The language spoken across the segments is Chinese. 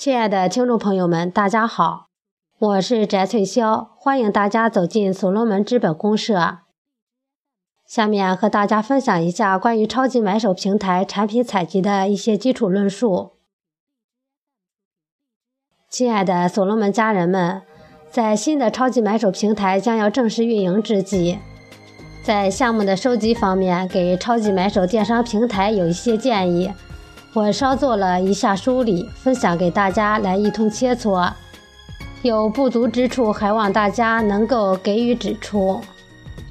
亲爱的听众朋友们，大家好，我是翟翠霄，欢迎大家走进所罗门资本公社。下面和大家分享一下关于超级买手平台产品采集的一些基础论述。亲爱的所罗门家人们，在新的超级买手平台将要正式运营之际，在项目的收集方面，给超级买手电商平台有一些建议。我稍做了一下梳理，分享给大家来一通切磋。有不足之处，还望大家能够给予指出。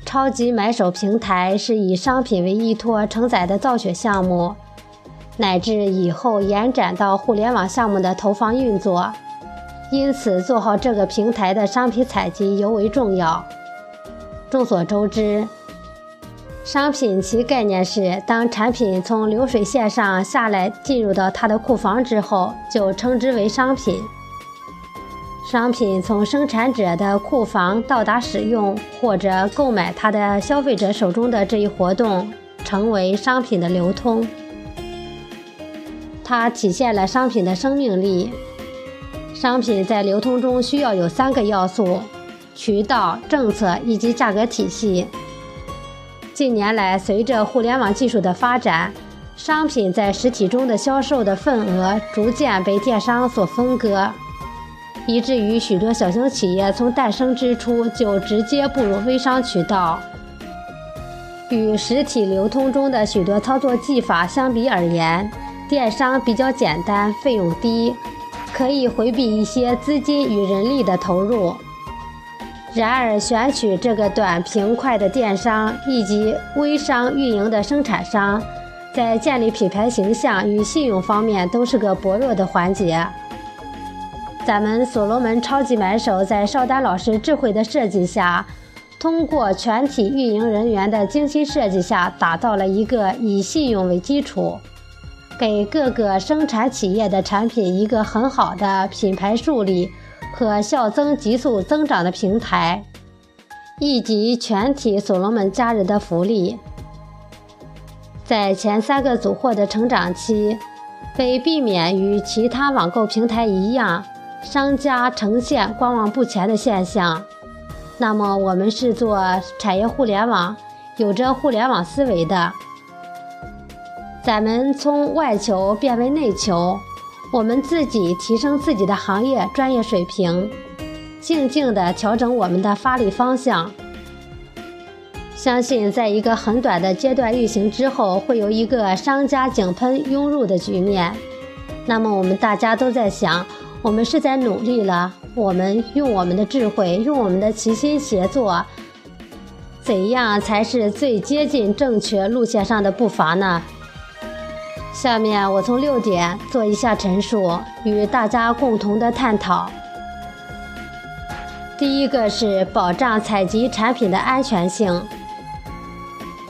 超级买手平台是以商品为依托承载的造血项目，乃至以后延展到互联网项目的投放运作，因此做好这个平台的商品采集尤为重要。众所周知。商品其概念是，当产品从流水线上下来，进入到它的库房之后，就称之为商品。商品从生产者的库房到达使用或者购买它的消费者手中的这一活动，成为商品的流通。它体现了商品的生命力。商品在流通中需要有三个要素：渠道、政策以及价格体系。近年来，随着互联网技术的发展，商品在实体中的销售的份额逐渐被电商所分割，以至于许多小型企业从诞生之初就直接步入微商渠道。与实体流通中的许多操作技法相比而言，电商比较简单，费用低，可以回避一些资金与人力的投入。然而，选取这个短平快的电商以及微商运营的生产商，在建立品牌形象与信用方面都是个薄弱的环节。咱们所罗门超级买手在邵丹老师智慧的设计下，通过全体运营人员的精心设计下，打造了一个以信用为基础，给各个生产企业的产品一个很好的品牌树立。可效增急速增长的平台，以及全体所罗门家人的福利。在前三个组货的成长期，为避免与其他网购平台一样，商家呈现观望不前的现象，那么我们是做产业互联网，有着互联网思维的，咱们从外求变为内求。我们自己提升自己的行业专业水平，静静地调整我们的发力方向。相信在一个很短的阶段运行之后，会有一个商家井喷涌入的局面。那么我们大家都在想，我们是在努力了，我们用我们的智慧，用我们的齐心协作，怎样才是最接近正确路线上的步伐呢？下面我从六点做一下陈述，与大家共同的探讨。第一个是保障采集产品的安全性。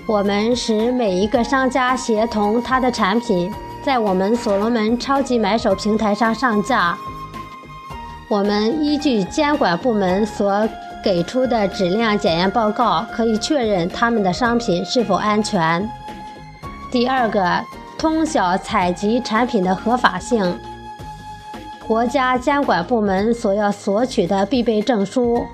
我们使每一个商家协同他的产品在我们所罗门超级买手平台上上架。我们依据监管部门所给出的质量检验报告，可以确认他们的商品是否安全。第二个。通晓采集产品的合法性，国家监管部门所要索取的必备证书，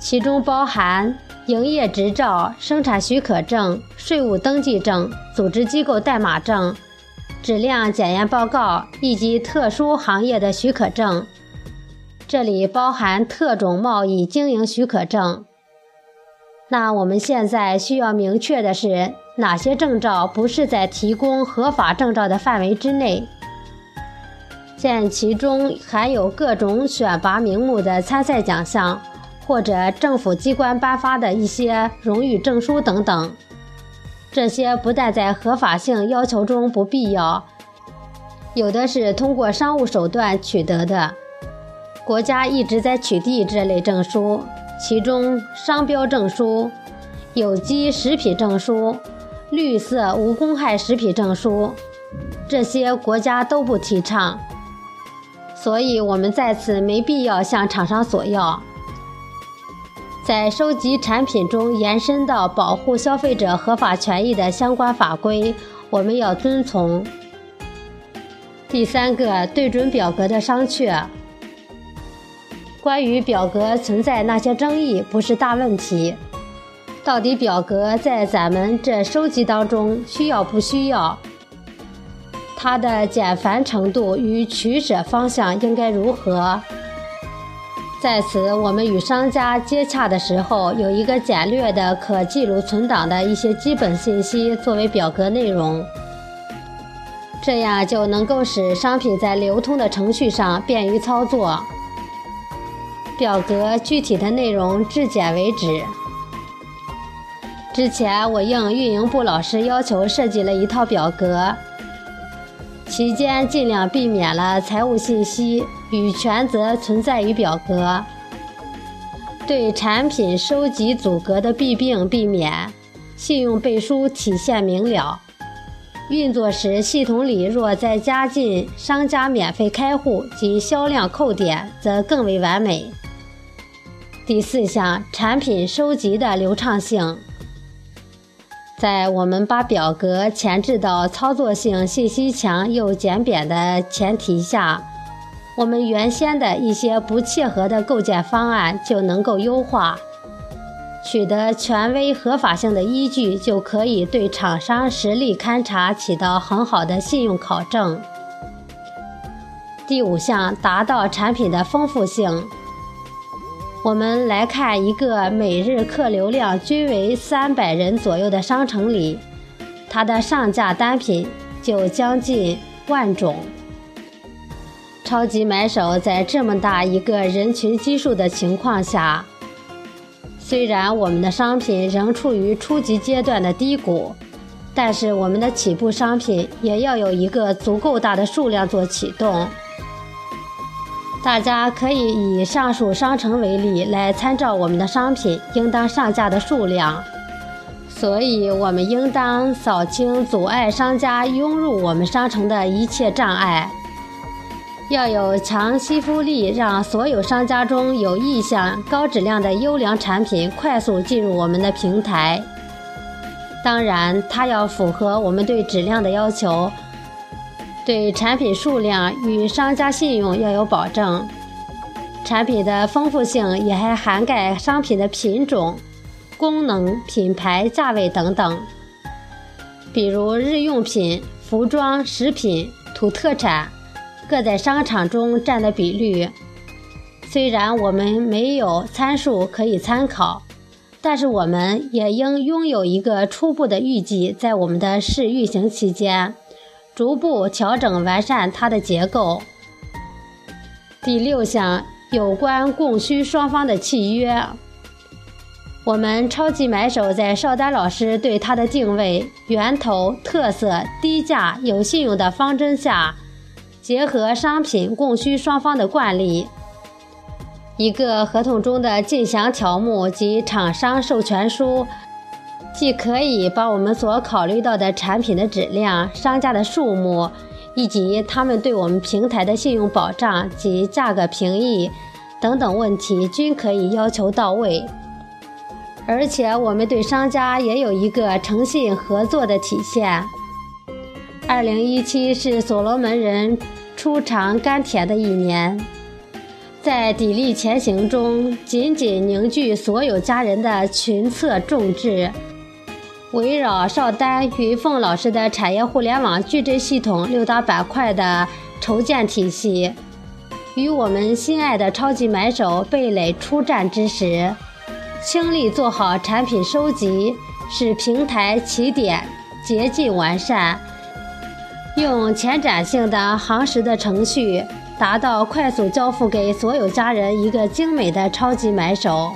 其中包含营业执照、生产许可证、税务登记证、组织机构代码证、质量检验报告以及特殊行业的许可证，这里包含特种贸易经营许可证。那我们现在需要明确的是，哪些证照不是在提供合法证照的范围之内？见其中含有各种选拔名目的参赛奖项，或者政府机关颁发的一些荣誉证书等等。这些不但在合法性要求中不必要，有的是通过商务手段取得的，国家一直在取缔这类证书。其中，商标证书、有机食品证书、绿色无公害食品证书，这些国家都不提倡，所以我们在此没必要向厂商索要。在收集产品中延伸到保护消费者合法权益的相关法规，我们要遵从。第三个，对准表格的商榷。关于表格存在那些争议，不是大问题。到底表格在咱们这收集当中需要不需要？它的简繁程度与取舍方向应该如何？在此，我们与商家接洽的时候，有一个简略的可记录存档的一些基本信息作为表格内容，这样就能够使商品在流通的程序上便于操作。表格具体的内容质检为止。之前我应运营部老师要求设计了一套表格。期间尽量避免了财务信息与权责存在于表格，对产品收集阻隔的弊病避免，信用背书体现明了。运作时系统里若再加进商家免费开户及销量扣点，则更为完美。第四项，产品收集的流畅性。在我们把表格前置到操作性信息强又简便的前提下，我们原先的一些不切合的构建方案就能够优化。取得权威合法性的依据，就可以对厂商实力勘查起到很好的信用考证。第五项，达到产品的丰富性。我们来看一个每日客流量均为三百人左右的商城里，它的上架单品就将近万种。超级买手在这么大一个人群基数的情况下，虽然我们的商品仍处于初级阶段的低谷，但是我们的起步商品也要有一个足够大的数量做启动。大家可以以上述商城为例来参照我们的商品应当上架的数量，所以我们应当扫清阻碍商家涌入我们商城的一切障碍，要有强吸附力，让所有商家中有意向、高质量的优良产品快速进入我们的平台。当然，它要符合我们对质量的要求。对产品数量与商家信用要有保证，产品的丰富性也还涵盖商品的品种、功能、品牌、价位等等。比如日用品、服装、食品、土特产，各在商场中占的比率。虽然我们没有参数可以参考，但是我们也应拥有一个初步的预计，在我们的试运行期间。逐步调整完善它的结构。第六项有关供需双方的契约，我们超级买手在邵丹老师对它的定位、源头、特色、低价、有信用的方针下，结合商品供需双方的惯例，一个合同中的进详条目及厂商授权书。既可以把我们所考虑到的产品的质量、商家的数目，以及他们对我们平台的信用保障及价格平抑等等问题，均可以要求到位。而且，我们对商家也有一个诚信合作的体现。二零一七是所罗门人初尝甘甜的一年，在砥砺前行中，紧紧凝聚所有家人的群策众志。围绕邵丹、云凤老师的产业互联网矩阵系统六大板块的筹建体系，与我们心爱的超级买手贝蕾出战之时，倾力做好产品收集，使平台起点捷径完善，用前瞻性的夯实的程序，达到快速交付给所有家人一个精美的超级买手。